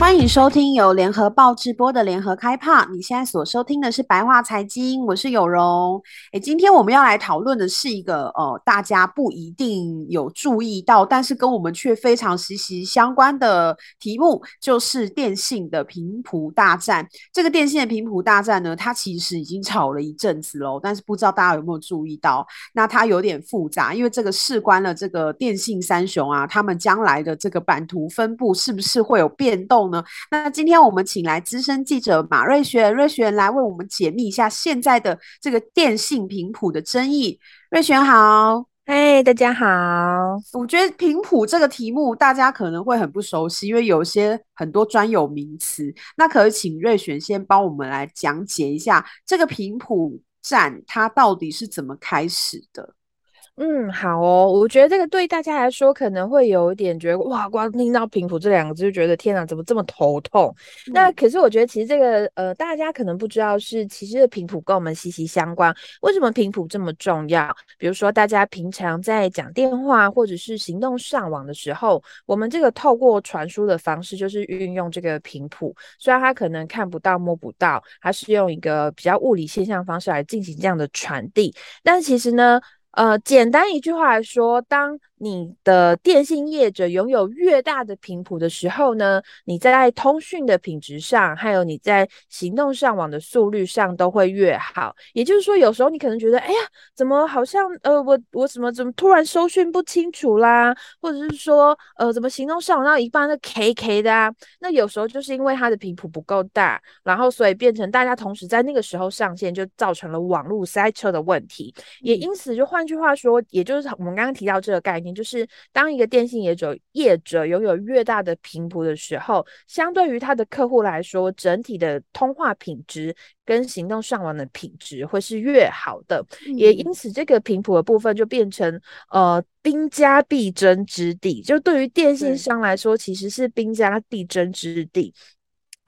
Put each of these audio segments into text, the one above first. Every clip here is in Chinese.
欢迎收听由联合报直播的联合开趴。你现在所收听的是白话财经，我是有容。诶，今天我们要来讨论的是一个呃，大家不一定有注意到，但是跟我们却非常息息相关的题目，就是电信的频谱大战。这个电信的频谱大战呢，它其实已经吵了一阵子喽，但是不知道大家有没有注意到？那它有点复杂，因为这个事关了这个电信三雄啊，他们将来的这个版图分布是不是会有变动？那今天我们请来资深记者马瑞璇，瑞璇来为我们解密一下现在的这个电信频谱的争议。瑞璇好，嗨，大家好。我觉得频谱这个题目大家可能会很不熟悉，因为有些很多专有名词。那可以请瑞璇先帮我们来讲解一下这个频谱战它到底是怎么开始的？嗯，好哦。我觉得这个对大家来说可能会有一点觉得哇，光听到频谱这两个字就觉得天哪，怎么这么头痛？嗯、那可是我觉得其实这个呃，大家可能不知道是其实频谱跟我们息息相关。为什么频谱这么重要？比如说大家平常在讲电话或者是行动上网的时候，我们这个透过传输的方式就是运用这个频谱。虽然它可能看不到摸不到，它是用一个比较物理现象方式来进行这样的传递，但其实呢，呃，简单一句话来说，当你的电信业者拥有越大的频谱的时候呢，你在通讯的品质上，还有你在行动上网的速率上都会越好。也就是说，有时候你可能觉得，哎呀，怎么好像呃，我我怎么怎么突然收讯不清楚啦，或者是说，呃，怎么行动上网到一半那 K K 的啊？那有时候就是因为它的频谱不够大，然后所以变成大家同时在那个时候上线，就造成了网络塞车的问题。也因此，就换句话说，也就是我们刚刚提到这个概念。就是当一个电信业者业者拥有越大的频谱的时候，相对于他的客户来说，整体的通话品质跟行动上网的品质会是越好的。嗯、也因此，这个频谱的部分就变成呃兵家必争之地。就对于电信商来说，其实是兵家必争之地。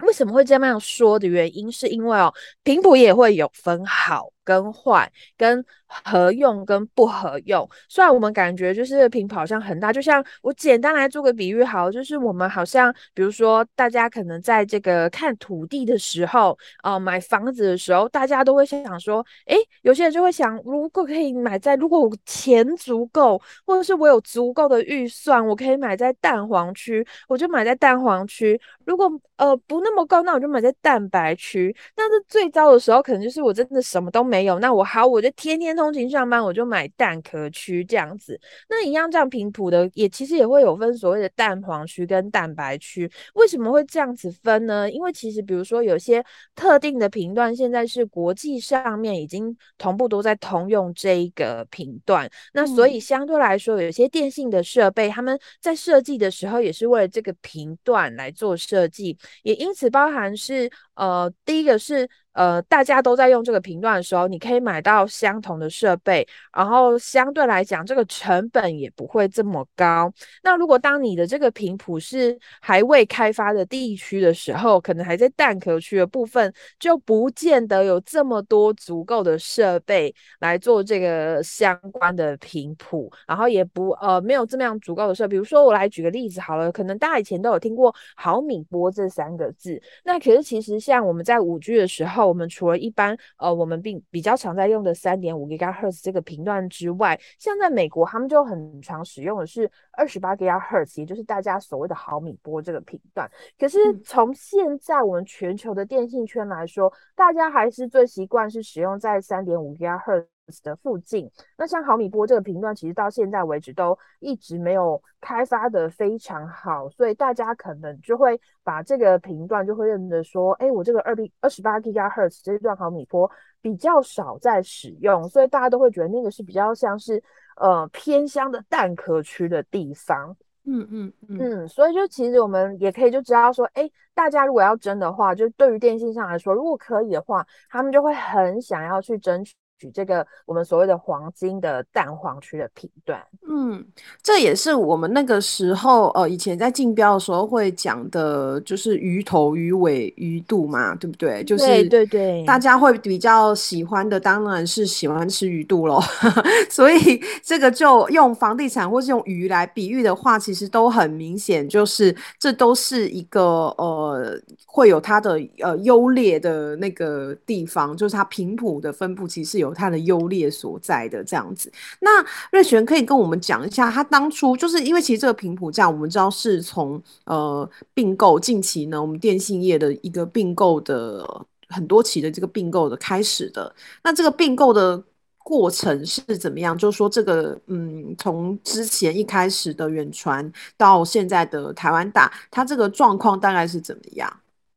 为什么会这么样说的原因，是因为哦，频谱也会有分好跟坏跟。合用跟不合用，虽然我们感觉就是频谱好像很大，就像我简单来做个比喻，好，就是我们好像，比如说大家可能在这个看土地的时候，呃，买房子的时候，大家都会想说，诶，有些人就会想，如果可以买在，如果我钱足够，或者是我有足够的预算，我可以买在蛋黄区，我就买在蛋黄区；如果呃不那么高，那我就买在蛋白区。但是最糟的时候，可能就是我真的什么都没有，那我好，我就天天。通勤上班，我就买蛋壳区这样子。那一样这样频谱的，也其实也会有分所谓的蛋黄区跟蛋白区。为什么会这样子分呢？因为其实比如说有些特定的频段，现在是国际上面已经同步都在通用这一个频段。那所以相对来说，有些电信的设备，他们在设计的时候也是为了这个频段来做设计，也因此包含是呃，第一个是。呃，大家都在用这个频段的时候，你可以买到相同的设备，然后相对来讲，这个成本也不会这么高。那如果当你的这个频谱是还未开发的地区的时候，可能还在蛋壳区的部分，就不见得有这么多足够的设备来做这个相关的频谱，然后也不呃没有这么样足够的设。比如说，我来举个例子好了，可能大家以前都有听过毫米波这三个字，那可是其实像我们在五 G 的时候。我们除了一般呃，我们并比较常在用的三点五 GHz 这个频段之外，像在美国，他们就很常使用的是二十八 GHz，也就是大家所谓的毫米波这个频段。可是从现在我们全球的电信圈来说，大家还是最习惯是使用在三点五 GHz。的附近，那像毫米波这个频段，其实到现在为止都一直没有开发的非常好，所以大家可能就会把这个频段就会认得说，哎，我这个二 B 二十八 GHz 这一段毫米波比较少在使用，所以大家都会觉得那个是比较像是呃偏乡的蛋壳区的地方。嗯嗯嗯，嗯，所以就其实我们也可以就知道说，哎，大家如果要争的话，就对于电信上来说，如果可以的话，他们就会很想要去争取。取这个我们所谓的黄金的蛋黄区的频段。嗯，这也是我们那个时候呃，以前在竞标的时候会讲的，就是鱼头、鱼尾、鱼肚嘛，对不对？就是对对对，大家会比较喜欢的当然是喜欢吃鱼肚喽。所以这个就用房地产或是用鱼来比喻的话，其实都很明显，就是这都是一个呃会有它的呃优劣的那个地方，就是它频谱的分布其实有它的优劣所在的这样子。那瑞璇可以跟我们讲一下，他当初就是因为其实这个频谱价我们知道是从呃并购近期呢，我们电信业的一个并购的很多期的这个并购的开始的。那这个并购的过程是怎么样？就是说这个嗯，从之前一开始的远传到现在的台湾大，它这个状况大概是怎么样？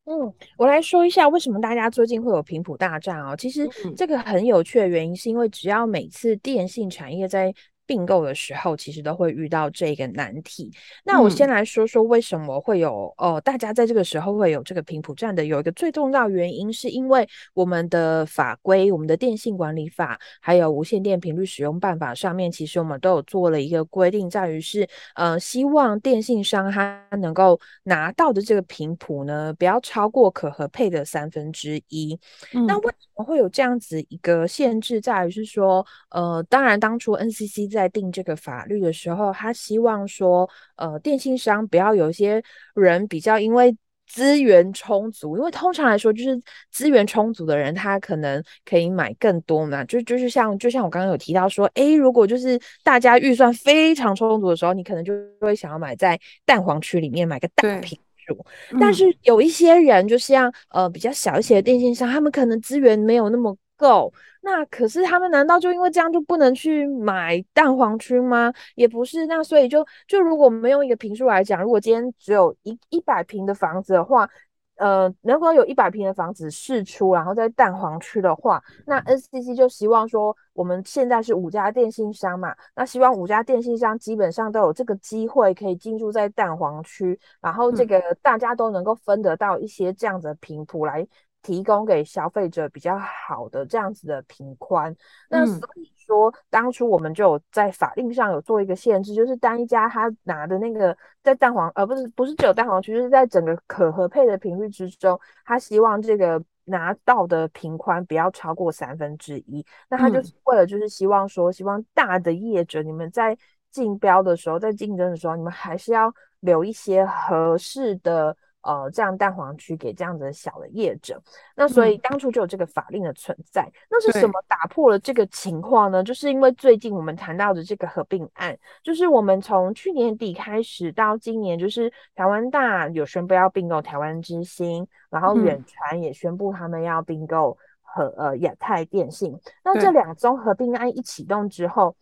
嗯，我来说一下为什么大家最近会有频谱大战哦。其实这个很有趣的原因，是因为只要每次电信产业在并购的时候，其实都会遇到这个难题。那我先来说说为什么会有哦、大家在这个时候会有这个频谱站的，有一个最重要原因，是因为我们的法规，我们的电信管理法，还有无线电频率使用办法上面，其实我们都有做了一个规定，在于是呃，希望电信商他能够拿到的这个频谱呢，不要超过可合配的三分之一。嗯、那为什么会有这样子一个限制？在于是说，呃，当然当初 NCC。在定这个法律的时候，他希望说，呃，电信商不要有一些人比较因为资源充足，因为通常来说，就是资源充足的人，他可能可以买更多嘛。就就是像就像我刚刚有提到说，诶，如果就是大家预算非常充足的时候，你可能就会想要买在蛋黄区里面买个大频数。但是有一些人，就像呃比较小一些的电信商，他们可能资源没有那么够。那可是他们难道就因为这样就不能去买蛋黄区吗？也不是，那所以就就如果我们用一个坪数来讲，如果今天只有一一百平的房子的话，呃，能够有一百平的房子试出，然后在蛋黄区的话，那 NCC 就希望说，我们现在是五家电信商嘛，那希望五家电信商基本上都有这个机会可以进驻在蛋黄区，然后这个大家都能够分得到一些这样子的频谱来。提供给消费者比较好的这样子的平宽，那所以说当初我们就有在法令上有做一个限制，就是单一家他拿的那个在蛋黄，呃，不是不是只有蛋黄区，就是在整个可合配的频率之中，他希望这个拿到的平宽不要超过三分之一。那他就是为了就是希望说，希望大的业者你们在竞标的时候，在竞争的时候，你们还是要留一些合适的。呃，这样蛋黄区给这样子的小的业者，那所以当初就有这个法令的存在。嗯、那是什么打破了这个情况呢？就是因为最近我们谈到的这个合并案，就是我们从去年底开始到今年，就是台湾大有宣布要并购台湾之星，然后远传也宣布他们要并购和呃亚太电信。那这两宗合并案一启动之后。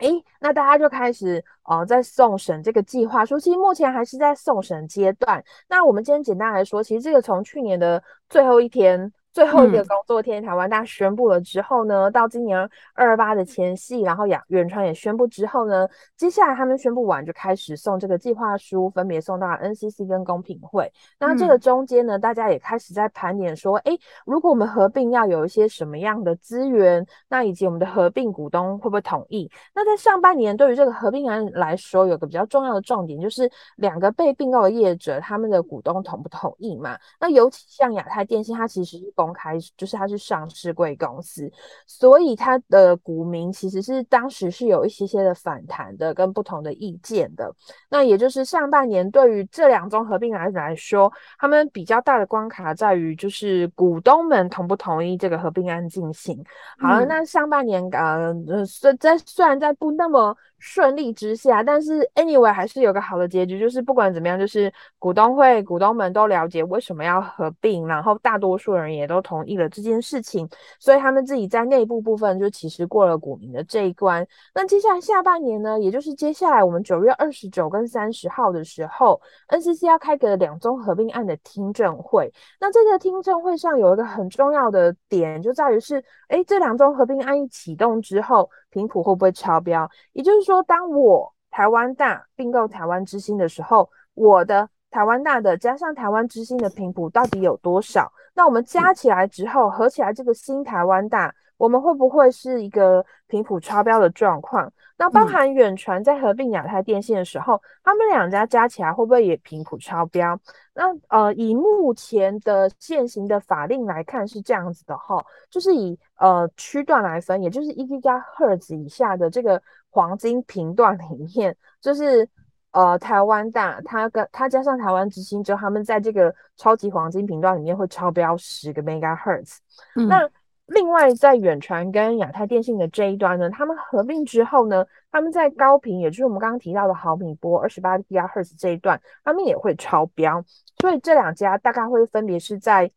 哎，那大家就开始呃在送审这个计划说，其实目前还是在送审阶段。那我们今天简单来说，其实这个从去年的最后一天。最后一个工作天，台湾大宣布了之后呢，到今年二二八的前夕，然后亚远传也宣布之后呢，接下来他们宣布完就开始送这个计划书，分别送到 NCC 跟公平会。那这个中间呢，大家也开始在盘点说，哎，如果我们合并要有一些什么样的资源，那以及我们的合并股东会不会同意？那在上半年，对于这个合并案来说，有个比较重要的重点，就是两个被并购的业者，他们的股东同不同意嘛？那尤其像亚太电信，它其实是。公开就是它是上市贵公司，所以它的股民其实是当时是有一些些的反弹的，跟不同的意见的。那也就是上半年对于这两宗合并来来说，他们比较大的关卡在于就是股东们同不同意这个合并案进行。好了，嗯、那上半年呃，虽在虽然在不那么。顺利之下，但是 anyway 还是有个好的结局，就是不管怎么样，就是股东会股东们都了解为什么要合并，然后大多数人也都同意了这件事情，所以他们自己在内部部分就其实过了股民的这一关。那接下来下半年呢，也就是接下来我们九月二十九跟三十号的时候，NCC 要开个两宗合并案的听证会。那这个听证会上有一个很重要的点，就在于是，诶，这两宗合并案一启动之后。频谱会不会超标？也就是说，当我台湾大并购台湾之星的时候，我的台湾大的加上台湾之星的频谱到底有多少？那我们加起来之后，合起来这个新台湾大我们会不会是一个频谱超标的状况？那包含远传在合并亚太电信的时候，嗯、他们两家加起来会不会也频谱超标？那呃，以目前的现行的法令来看是这样子的哈，就是以呃区段来分，也就是一 GHz 以下的这个黄金频段里面，就是呃台湾大，它跟它加上台湾之星之后，他们在这个超级黄金频段里面会超标十个 Megahertz。嗯、那另外，在远传跟亚太电信的这一端呢，他们合并之后呢，他们在高频，也就是我们刚刚提到的毫米波二十八 GHz 这一段，他们也会超标。所以这两家大概会分别是在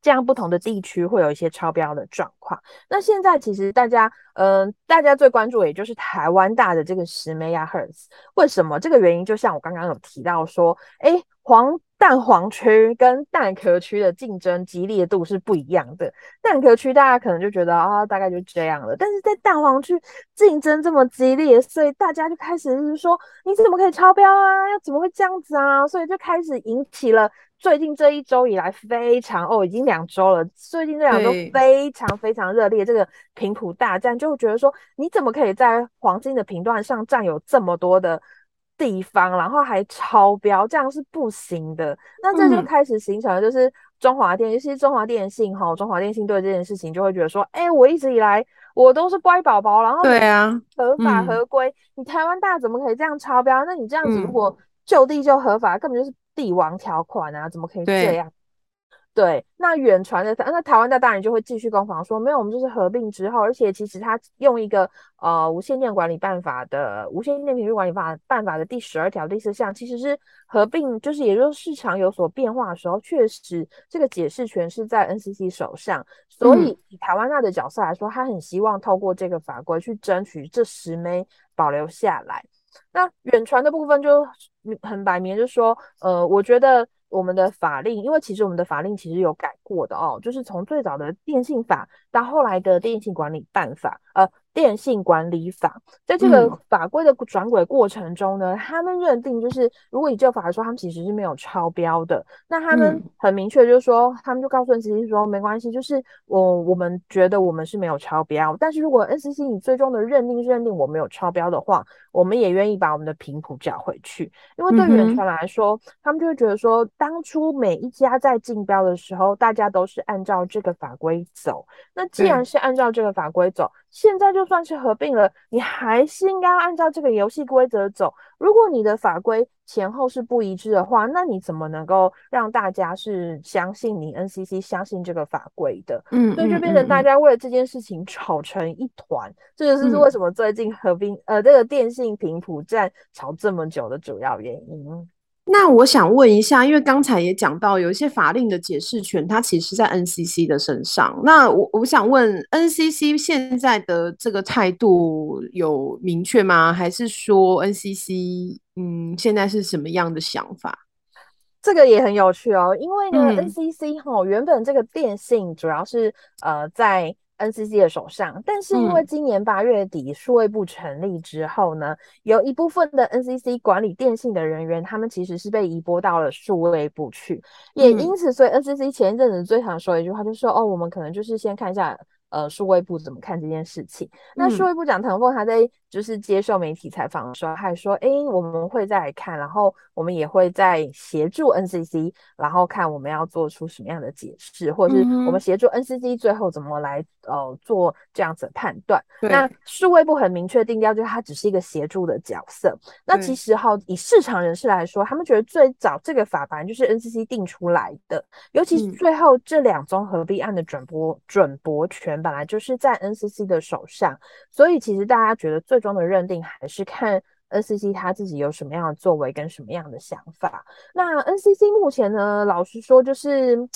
这样不同的地区会有一些超标的状况。那现在其实大家，嗯、大家最关注也就是台湾大的这个十 MHz。为什么？这个原因就像我刚刚有提到说，诶，黄。蛋黄区跟蛋壳区的竞争激烈度是不一样的。蛋壳区大家可能就觉得啊，大概就这样了。但是在蛋黄区竞争这么激烈，所以大家就开始就是说，你怎么可以超标啊？要怎么会这样子啊？所以就开始引起了最近这一周以来非常哦，已经两周了，最近这两周非常非常热烈这个频谱大战，就会觉得说，你怎么可以在黄金的频段上占有这么多的？地方，然后还超标，这样是不行的。那这就开始形成了，就是中华电，尤其是中华电信哈，中华电信对这件事情就会觉得说，哎、欸，我一直以来我都是乖宝宝，然后对啊，合法合规，嗯、你台湾大怎么可以这样超标？那你这样子如果就地就合法，根本就是帝王条款啊，怎么可以这样？对，那远传的那台湾大当然就会继续攻防说，没有，我们就是合并之后，而且其实他用一个呃无线电管理办法的无线电频率管理法办法的第十二条第四项，其实是合并，就是也就是市场有所变化的时候，确实这个解释权是在 NCC 手上，所以以台湾大的角色来说，他很希望透过这个法规去争取这十枚保留下来。那远传的部分就很摆明，就是说，呃，我觉得。我们的法令，因为其实我们的法令其实有改过的哦，就是从最早的电信法到后来的电信管理办法，呃。电信管理法，在这个法规的转轨过程中呢，嗯、他们认定就是，如果以旧法来说，他们其实是没有超标的。那他们很明确，就是说，嗯、他们就告诉 NCC 说，没关系，就是我我们觉得我们是没有超标。但是如果 NCC 你最终的认定是认定我没有超标的话，我们也愿意把我们的频谱缴回去。因为对远传来说，嗯、他们就会觉得说，当初每一家在竞标的时候，大家都是按照这个法规走。那既然是按照这个法规走，嗯、现在就算是合并了，你还是应该要按照这个游戏规则走。如果你的法规前后是不一致的话，那你怎么能够让大家是相信你 NCC 相信这个法规的？嗯，所以就变成大家为了这件事情吵成一团。嗯、这就是为什么最近合并、嗯、呃这个电信频谱站吵这么久的主要原因。那我想问一下，因为刚才也讲到有一些法令的解释权，它其实在 NCC 的身上。那我我想问，NCC 现在的这个态度有明确吗？还是说 NCC 嗯现在是什么样的想法？这个也很有趣哦，因为呢、嗯、NCC 哈原本这个电信主要是呃在。NCC 的手上，但是因为今年八月底数位部成立之后呢，嗯、有一部分的 NCC 管理电信的人员，他们其实是被移拨到了数位部去，也因此，所以 NCC 前一阵子最常说一句话，就是说哦，我们可能就是先看一下。呃，数位部怎么看这件事情？那数位部长唐凤他在就是接受媒体采访的时候，他还说：“哎，我们会再来看，然后我们也会再协助 NCC，然后看我们要做出什么样的解释，或者是我们协助 NCC 最后怎么来呃做这样子的判断。”那数位部很明确定调，就是它只是一个协助的角色。那其实哈，以市场人士来说，他们觉得最早这个法版就是 NCC 定出来的，尤其是最后这两宗合并案的转播转播权。本来就是在 NCC 的手上，所以其实大家觉得最终的认定还是看 NCC 他自己有什么样的作为跟什么样的想法。那 NCC 目前呢，老实说就是。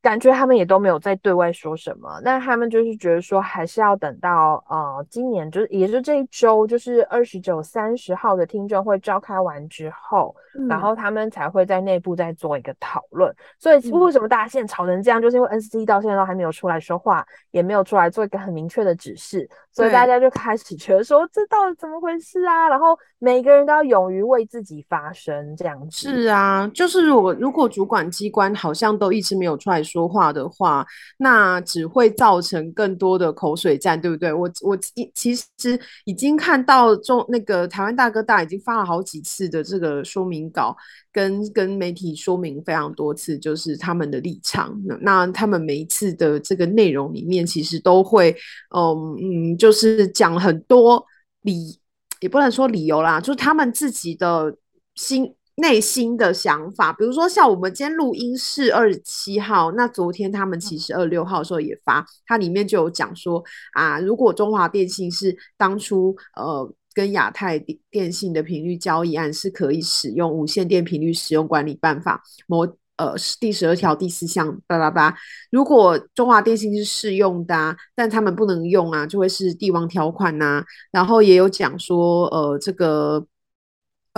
感觉他们也都没有在对外说什么，那他们就是觉得说，还是要等到呃今年就是也就这一周，就是二十九、三十号的听证会召开完之后，嗯、然后他们才会在内部再做一个讨论。所以为什么大家现在吵成这样，就是因为 NCC 到现在都还没有出来说话，也没有出来做一个很明确的指示，所以大家就开始觉得说，这到底怎么回事啊？然后每个人都要勇于为自己发声，这样子。是啊，就是如果如果主管机关好像都一直没有出来。说话的话，那只会造成更多的口水战，对不对？我我其实已经看到中那个台湾大哥大已经发了好几次的这个说明稿，跟跟媒体说明非常多次，就是他们的立场。那他们每一次的这个内容里面，其实都会，嗯嗯，就是讲很多理，也不能说理由啦，就是他们自己的心。内心的想法，比如说像我们今天录音是二十七号，那昨天他们其实二十六号的时候也发，它里面就有讲说啊，如果中华电信是当初呃跟亚太电信的频率交易案是可以使用无线电频率使用管理办法某呃第十二条第四项巴拉巴，如果中华电信是适用的啊，但他们不能用啊，就会是帝王条款呐、啊，然后也有讲说呃这个。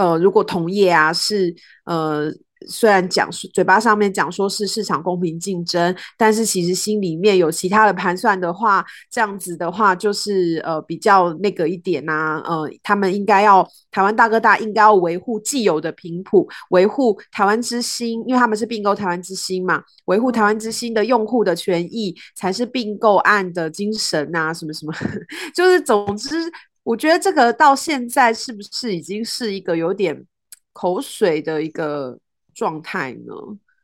呃，如果同业啊是呃，虽然讲嘴巴上面讲说是市场公平竞争，但是其实心里面有其他的盘算的话，这样子的话就是呃比较那个一点呐、呃，他们应该要台湾大哥大应该要维护既有的频谱，维护台湾之星，因为他们是并购台湾之星嘛，维护台湾之星的用户的权益才是并购案的精神啊，什么什么，就是总之。我觉得这个到现在是不是已经是一个有点口水的一个状态呢？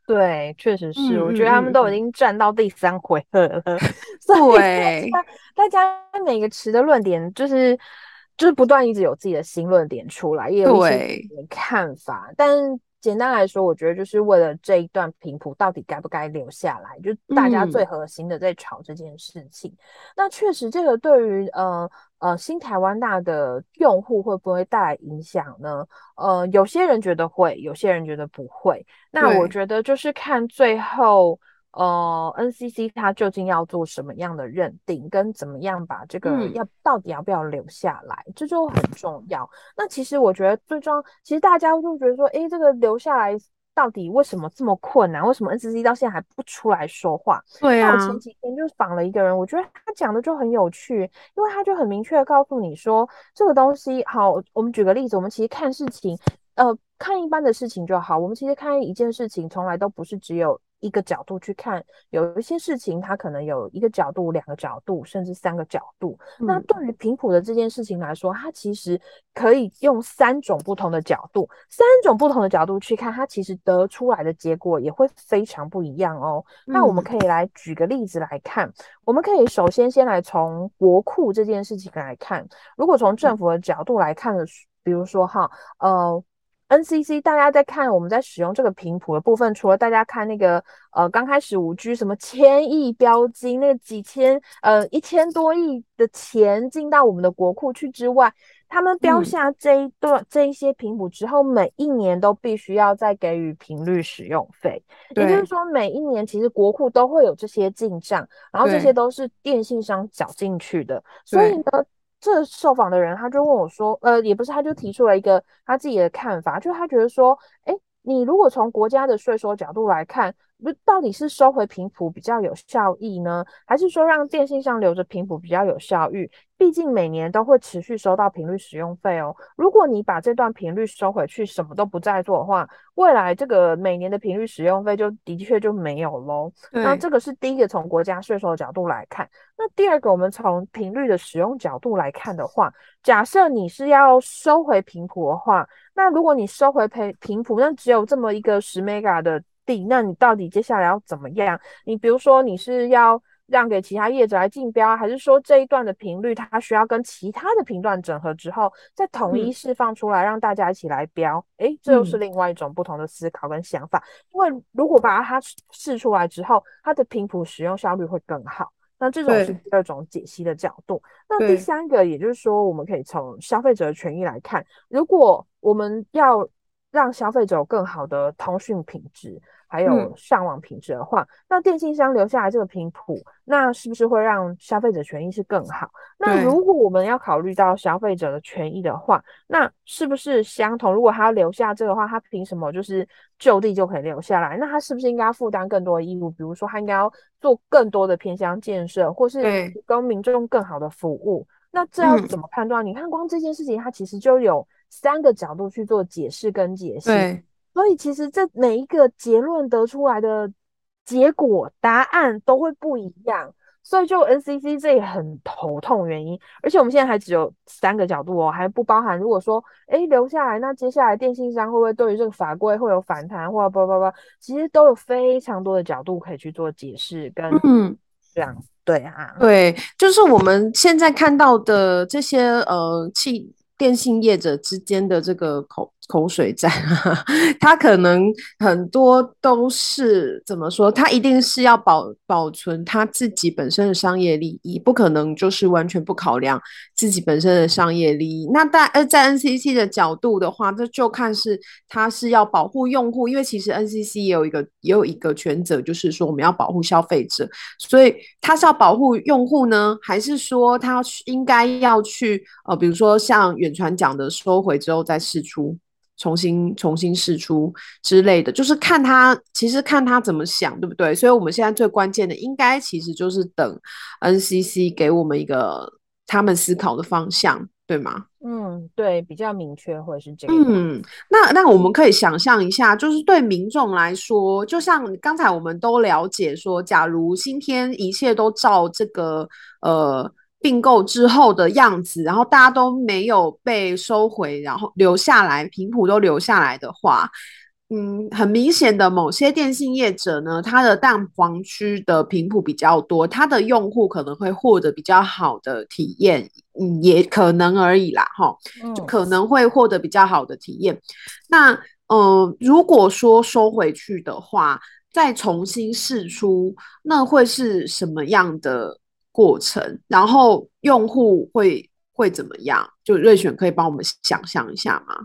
对，确实是。嗯、我觉得他们都已经站到第三回合了。对，大家每个词的论点就是就是不断一直有自己的新论点出来，也有一些看法，但。简单来说，我觉得就是为了这一段频谱到底该不该留下来，就大家最核心的在吵这件事情。嗯、那确实，这个对于呃呃新台湾大的用户会不会带来影响呢？呃，有些人觉得会，有些人觉得不会。那我觉得就是看最后。呃，NCC 它究竟要做什么样的认定，跟怎么样把这个要、嗯、到底要不要留下来，这就很重要。那其实我觉得最重要，其实大家就觉得说，诶，这个留下来到底为什么这么困难？为什么 NCC 到现在还不出来说话？对啊。我前几天就访了一个人，我觉得他讲的就很有趣，因为他就很明确的告诉你说，这个东西好，我们举个例子，我们其实看事情，呃，看一般的事情就好。我们其实看一件事情，从来都不是只有。一个角度去看，有一些事情它可能有一个角度、两个角度，甚至三个角度。嗯、那对于频谱的这件事情来说，它其实可以用三种不同的角度，三种不同的角度去看，它其实得出来的结果也会非常不一样哦。嗯、那我们可以来举个例子来看，我们可以首先先来从国库这件事情来看。如果从政府的角度来看的，嗯、比如说哈，呃。NCC，大家在看我们在使用这个频谱的部分，除了大家看那个呃刚开始五 G 什么千亿标金，那个几千呃一千多亿的钱进到我们的国库去之外，他们标下这一段、嗯、这一些频谱之后，每一年都必须要再给予频率使用费，也就是说每一年其实国库都会有这些进账，然后这些都是电信商缴进去的，所以呢。这受访的人他就问我说，呃，也不是，他就提出了一个他自己的看法，就他觉得说，哎，你如果从国家的税收角度来看，不到底是收回频谱比较有效益呢，还是说让电信上留着频谱比较有效益？毕竟每年都会持续收到频率使用费哦。如果你把这段频率收回去，什么都不再做的话，未来这个每年的频率使用费就的确就没有喽。那这个是第一个从国家税收的角度来看。那第二个，我们从频率的使用角度来看的话，假设你是要收回频谱的话，那如果你收回频频谱，那只有这么一个十 mega 的。那你到底接下来要怎么样？你比如说你是要让给其他业者来竞标，还是说这一段的频率它需要跟其他的频段整合之后再统一释放出来，让大家一起来标？诶、嗯，这又是另外一种不同的思考跟想法。嗯、因为如果把它试出来之后，它的频谱使用效率会更好。那这种是第二种解析的角度。那第三个，也就是说，我们可以从消费者的权益来看，如果我们要让消费者有更好的通讯品质。还有上网品质的话，嗯、那电信商留下来这个频谱，那是不是会让消费者权益是更好？那如果我们要考虑到消费者的权益的话，那是不是相同？如果他要留下这个的话，他凭什么就是就地就可以留下来？那他是不是应该要负担更多的义务？比如说，他应该要做更多的偏乡建设，或是提供民众更好的服务？那这要怎么判断？嗯、你看，光这件事情，它其实就有三个角度去做解释跟解析。所以其实这每一个结论得出来的结果答案都会不一样。所以就 NCC 这也很头痛原因，而且我们现在还只有三个角度哦，还不包含如果说哎留下来，那接下来电信商会不会对于这个法规会有反弹，或者叭叭叭，其实都有非常多的角度可以去做解释跟嗯这样对啊，对，就是我们现在看到的这些呃气电信业者之间的这个口。口水战，他可能很多都是怎么说？他一定是要保保存他自己本身的商业利益，不可能就是完全不考量自己本身的商业利益。那在呃在 NCC 的角度的话，这就看是他是要保护用户，因为其实 NCC 也有一个也有一个权责，就是说我们要保护消费者，所以他是要保护用户呢，还是说他应该要去呃，比如说像远传讲的，收回之后再释出？重新重新试出之类的，就是看他，其实看他怎么想，对不对？所以我们现在最关键的，应该其实就是等 NCC 给我们一个他们思考的方向，对吗？嗯，对，比较明确，或者是这个。嗯，那那我们可以想象一下，就是对民众来说，就像刚才我们都了解说，假如今天一切都照这个呃。并购之后的样子，然后大家都没有被收回，然后留下来，频谱都留下来的话，嗯，很明显的某些电信业者呢，它的蛋黄区的频谱比较多，它的用户可能会获得比较好的体验，嗯，也可能而已啦，哈，就可能会获得比较好的体验。嗯、那，嗯、呃，如果说收回去的话，再重新释出，那会是什么样的？过程，然后用户会会怎么样？就瑞选可以帮我们想象一下吗？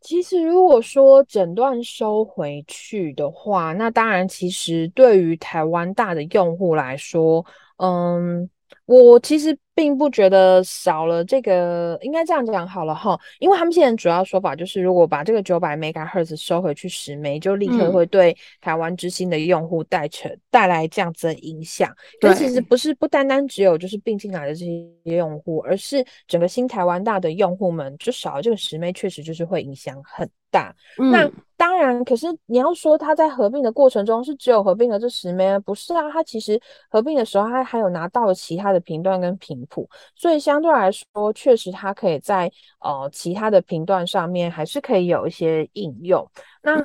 其实如果说诊断收回去的话，那当然，其实对于台湾大的用户来说，嗯。我其实并不觉得少了这个，应该这样讲好了哈，因为他们现在主要说法就是，如果把这个九百 megahertz 收回去十枚，就立刻会对台湾之星的用户带成带来这样子的影响。但其实不是不单单只有就是并进来的这些用户，而是整个新台湾大的用户们，就少了这个十枚，确实就是会影响很大。嗯、那当然，可是你要说它在合并的过程中是只有合并了这十枚，不是啊？它其实合并的时候，它还有拿到了其他的频段跟频谱，所以相对来说，确实它可以在呃其他的频段上面还是可以有一些应用。那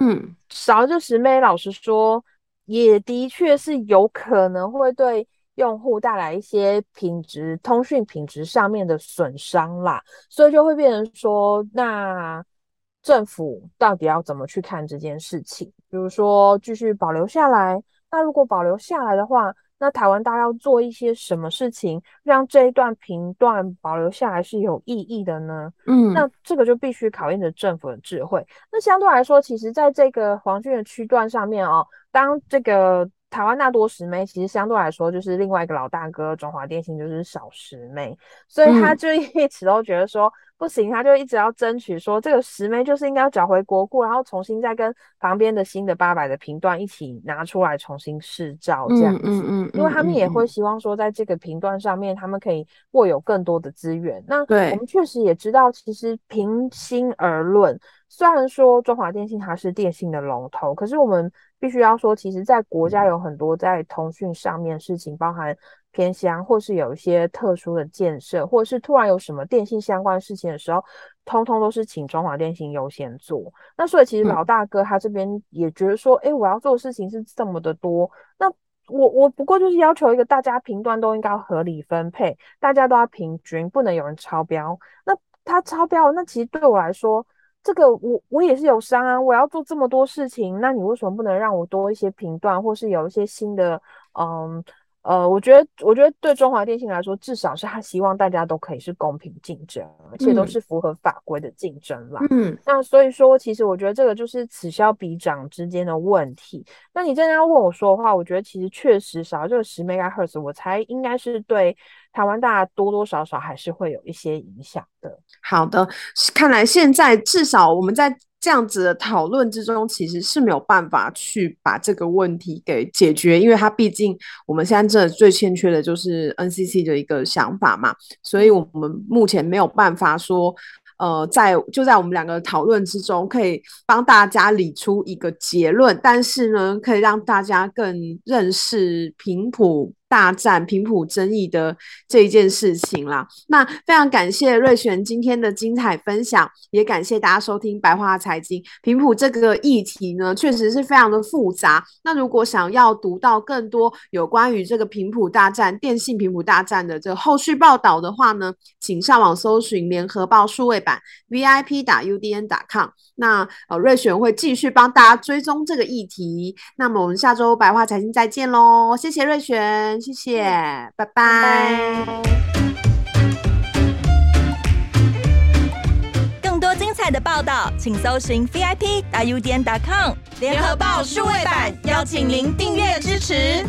少了这十枚，老实说，也的确是有可能会对用户带来一些品质、通讯品质上面的损伤啦，所以就会变成说那。政府到底要怎么去看这件事情？比如说继续保留下来，那如果保留下来的话，那台湾大家要做一些什么事情，让这一段频段保留下来是有意义的呢？嗯，那这个就必须考验着政府的智慧。那相对来说，其实在这个黄金的区段上面哦，当这个。台湾大多十妹，其实相对来说就是另外一个老大哥中华电信就是少十妹，所以他就一直都觉得说不行，他就一直要争取说这个十妹就是应该要缴回国库，然后重新再跟旁边的新的八百的频段一起拿出来重新试照这样子，嗯嗯，因为他们也会希望说在这个频段上面他们可以握有更多的资源。那我们确实也知道，其实平心而论，虽然说中华电信它是电信的龙头，可是我们。必须要说，其实，在国家有很多在通讯上面事情，包含偏乡，或是有一些特殊的建设，或者是突然有什么电信相关事情的时候，通通都是请中华电信优先做。那所以，其实老大哥他这边也觉得说，哎、嗯欸，我要做的事情是这么的多，那我我不过就是要求一个大家频段都应该合理分配，大家都要平均，不能有人超标。那他超标，那其实对我来说。这个我我也是有伤啊，我要做这么多事情，那你为什么不能让我多一些频段，或是有一些新的，嗯。呃，我觉得，我觉得对中华电信来说，至少是他希望大家都可以是公平竞争，而且都是符合法规的竞争啦。嗯，那所以说，其实我觉得这个就是此消彼长之间的问题。那你真的要问我说的话，我觉得其实确实少了这个十 MHz，我猜应该是对台湾大家多多少少还是会有一些影响的。好的，看来现在至少我们在。这样子的讨论之中，其实是没有办法去把这个问题给解决，因为它毕竟我们现在真的最欠缺的就是 NCC 的一个想法嘛，所以我们目前没有办法说，呃，在就在我们两个讨论之中，可以帮大家理出一个结论，但是呢，可以让大家更认识频谱。大战频谱争议的这一件事情啦，那非常感谢瑞璇今天的精彩分享，也感谢大家收听白话财经。频谱这个议题呢，确实是非常的复杂。那如果想要读到更多有关于这个频谱大战、电信频谱大战的这个后续报道的话呢，请上网搜寻联合报数位版 VIP 打 UDN 打 com。那呃，瑞璇会继续帮大家追踪这个议题。那么我们下周白话财经再见喽，谢谢瑞璇。谢谢，拜拜。拜拜。更多精彩的报道，请搜寻 VIP 大 U 点 com 联合报数位版，邀请您订阅支持。